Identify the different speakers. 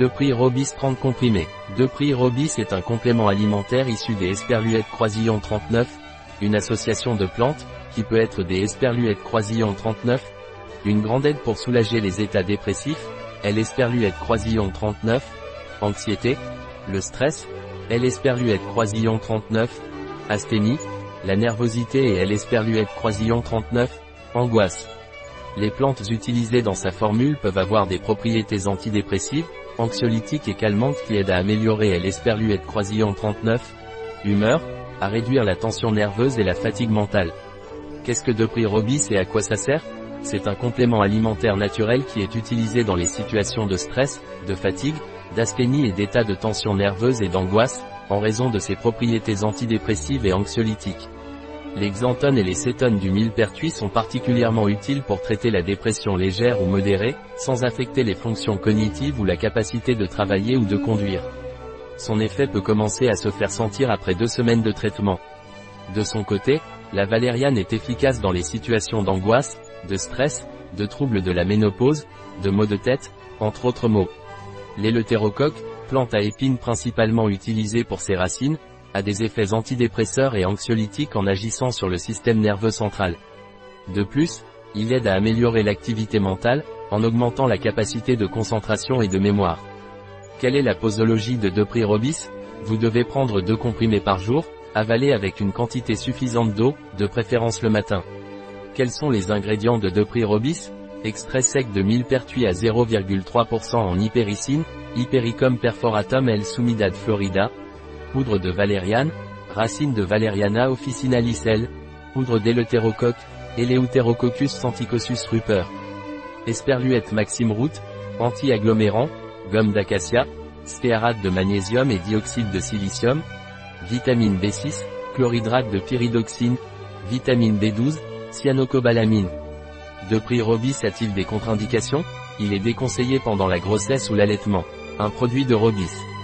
Speaker 1: De prix Robis 30 comprimés. De prix Robis est un complément alimentaire issu des esperluettes croisillon 39, une association de plantes, qui peut être des esperluettes croisillon 39, une grande aide pour soulager les états dépressifs, L esperluette croisillon 39, anxiété, le stress, L esperluette croisillon 39, asthénie, la nervosité et L esperluette croisillon 39, angoisse. Les plantes utilisées dans sa formule peuvent avoir des propriétés antidépressives, anxiolytiques et calmantes qui aident à améliorer l'esperluette croisillon 39, humeur, à réduire la tension nerveuse et la fatigue mentale. Qu'est-ce que Depri Robis et à quoi ça sert? C'est un complément alimentaire naturel qui est utilisé dans les situations de stress, de fatigue, d'asthénie et d'état de tension nerveuse et d'angoisse, en raison de ses propriétés antidépressives et anxiolytiques. Les xanthones et les cétones du millepertuis sont particulièrement utiles pour traiter la dépression légère ou modérée, sans affecter les fonctions cognitives ou la capacité de travailler ou de conduire. Son effet peut commencer à se faire sentir après deux semaines de traitement. De son côté, la valériane est efficace dans les situations d'angoisse, de stress, de troubles de la ménopause, de maux de tête, entre autres maux. L'éleutérocoque, plante à épines principalement utilisée pour ses racines, a des effets antidépresseurs et anxiolytiques en agissant sur le système nerveux central. De plus, il aide à améliorer l'activité mentale, en augmentant la capacité de concentration et de mémoire. Quelle est la posologie de Depri Robis? Vous devez prendre deux comprimés par jour, avaler avec une quantité suffisante d'eau, de préférence le matin. Quels sont les ingrédients de Depri Robis? Extrait sec de millepertuis à 0,3% en hypericine, Hypericum perforatum L. sumidad florida, poudre de valériane, racine de valériana officinalis L, poudre d'éleutérocoque, Eleuterococcus santicosus rupert. Esperluette maxime root, anti-agglomérant, gomme d'acacia, stéarate de magnésium et dioxyde de silicium, vitamine B6, chlorhydrate de pyridoxine, vitamine B12, cyanocobalamine. De prix Robis a-t-il des contre-indications? Il est déconseillé pendant la grossesse ou l'allaitement. Un produit de Robis